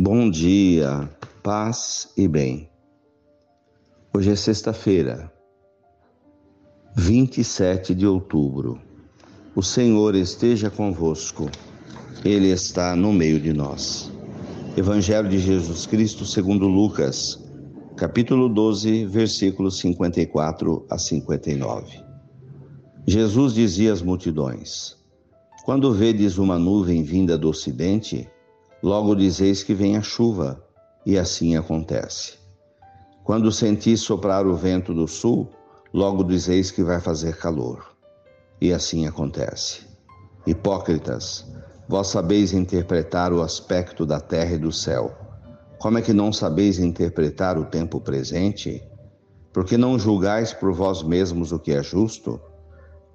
Bom dia, paz e bem. Hoje é sexta-feira, 27 de outubro. O Senhor esteja convosco, Ele está no meio de nós. Evangelho de Jesus Cristo segundo Lucas, capítulo 12, versículos 54 a 59. Jesus dizia às multidões: Quando vedes uma nuvem vinda do ocidente, logo dizeis que vem a chuva, e assim acontece. Quando sentis soprar o vento do sul, logo dizeis que vai fazer calor, e assim acontece. Hipócritas, vós sabeis interpretar o aspecto da terra e do céu. Como é que não sabeis interpretar o tempo presente? Porque não julgais por vós mesmos o que é justo?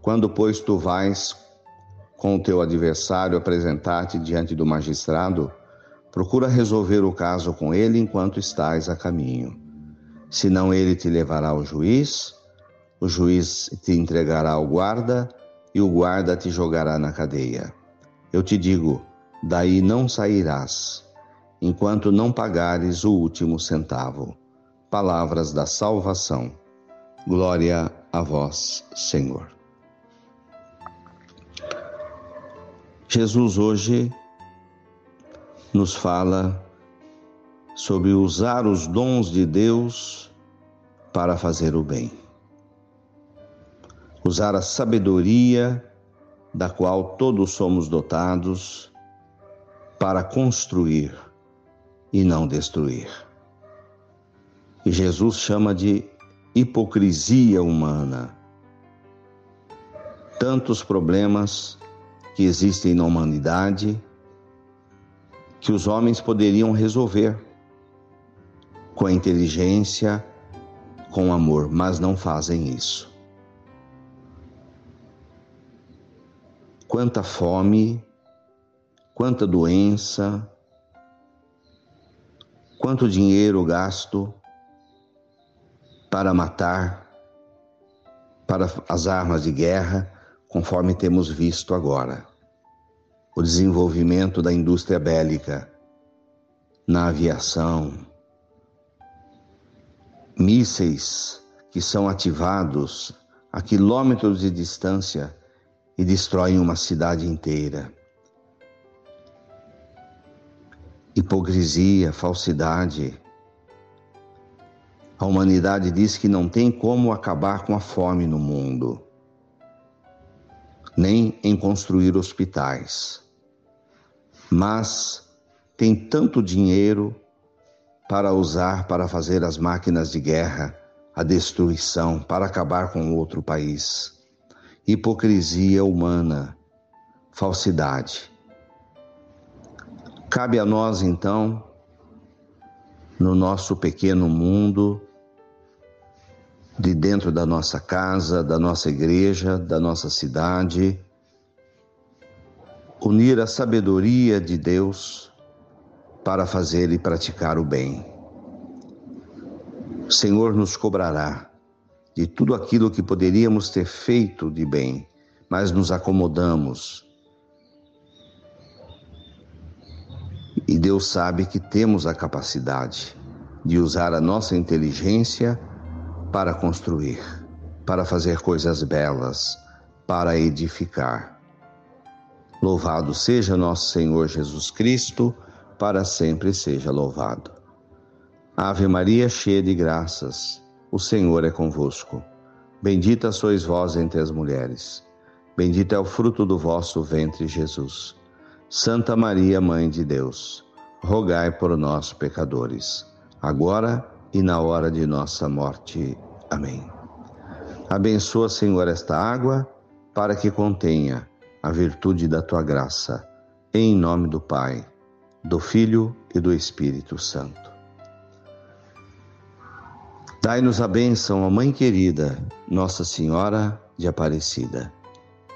Quando, pois, tu vais com o teu adversário apresentar-te diante do magistrado, procura resolver o caso com ele enquanto estás a caminho. Senão ele te levará ao juiz, o juiz te entregará ao guarda e o guarda te jogará na cadeia. Eu te digo, daí não sairás, enquanto não pagares o último centavo. Palavras da salvação. Glória a vós, Senhor. Jesus hoje nos fala sobre usar os dons de Deus para fazer o bem. Usar a sabedoria da qual todos somos dotados para construir e não destruir. E Jesus chama de hipocrisia humana. Tantos problemas que existem na humanidade que os homens poderiam resolver com a inteligência, com amor, mas não fazem isso. Quanta fome, quanta doença, quanto dinheiro gasto para matar, para as armas de guerra conforme temos visto agora. O desenvolvimento da indústria bélica na aviação, mísseis que são ativados a quilômetros de distância e destroem uma cidade inteira. Hipocrisia, falsidade. A humanidade diz que não tem como acabar com a fome no mundo nem em construir hospitais. Mas tem tanto dinheiro para usar para fazer as máquinas de guerra, a destruição, para acabar com outro país. Hipocrisia humana, falsidade. Cabe a nós, então, no nosso pequeno mundo, de dentro da nossa casa, da nossa igreja, da nossa cidade, unir a sabedoria de Deus para fazer e praticar o bem. O Senhor nos cobrará de tudo aquilo que poderíamos ter feito de bem, mas nos acomodamos. E Deus sabe que temos a capacidade de usar a nossa inteligência para construir, para fazer coisas belas, para edificar. Louvado seja nosso Senhor Jesus Cristo, para sempre seja louvado. Ave Maria, cheia de graças, o Senhor é convosco. Bendita sois vós entre as mulheres. Bendito é o fruto do vosso ventre, Jesus. Santa Maria, Mãe de Deus, rogai por nós, pecadores, agora e na hora de nossa morte. Amém. Abençoa, Senhor, esta água para que contenha a virtude da tua graça. Em nome do Pai, do Filho e do Espírito Santo. Dai-nos a bênção, ó Mãe querida, Nossa Senhora de Aparecida.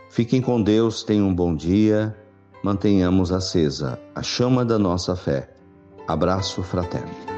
Fiquem com Deus, tenham um bom dia, mantenhamos acesa a chama da nossa fé. Abraço fraterno.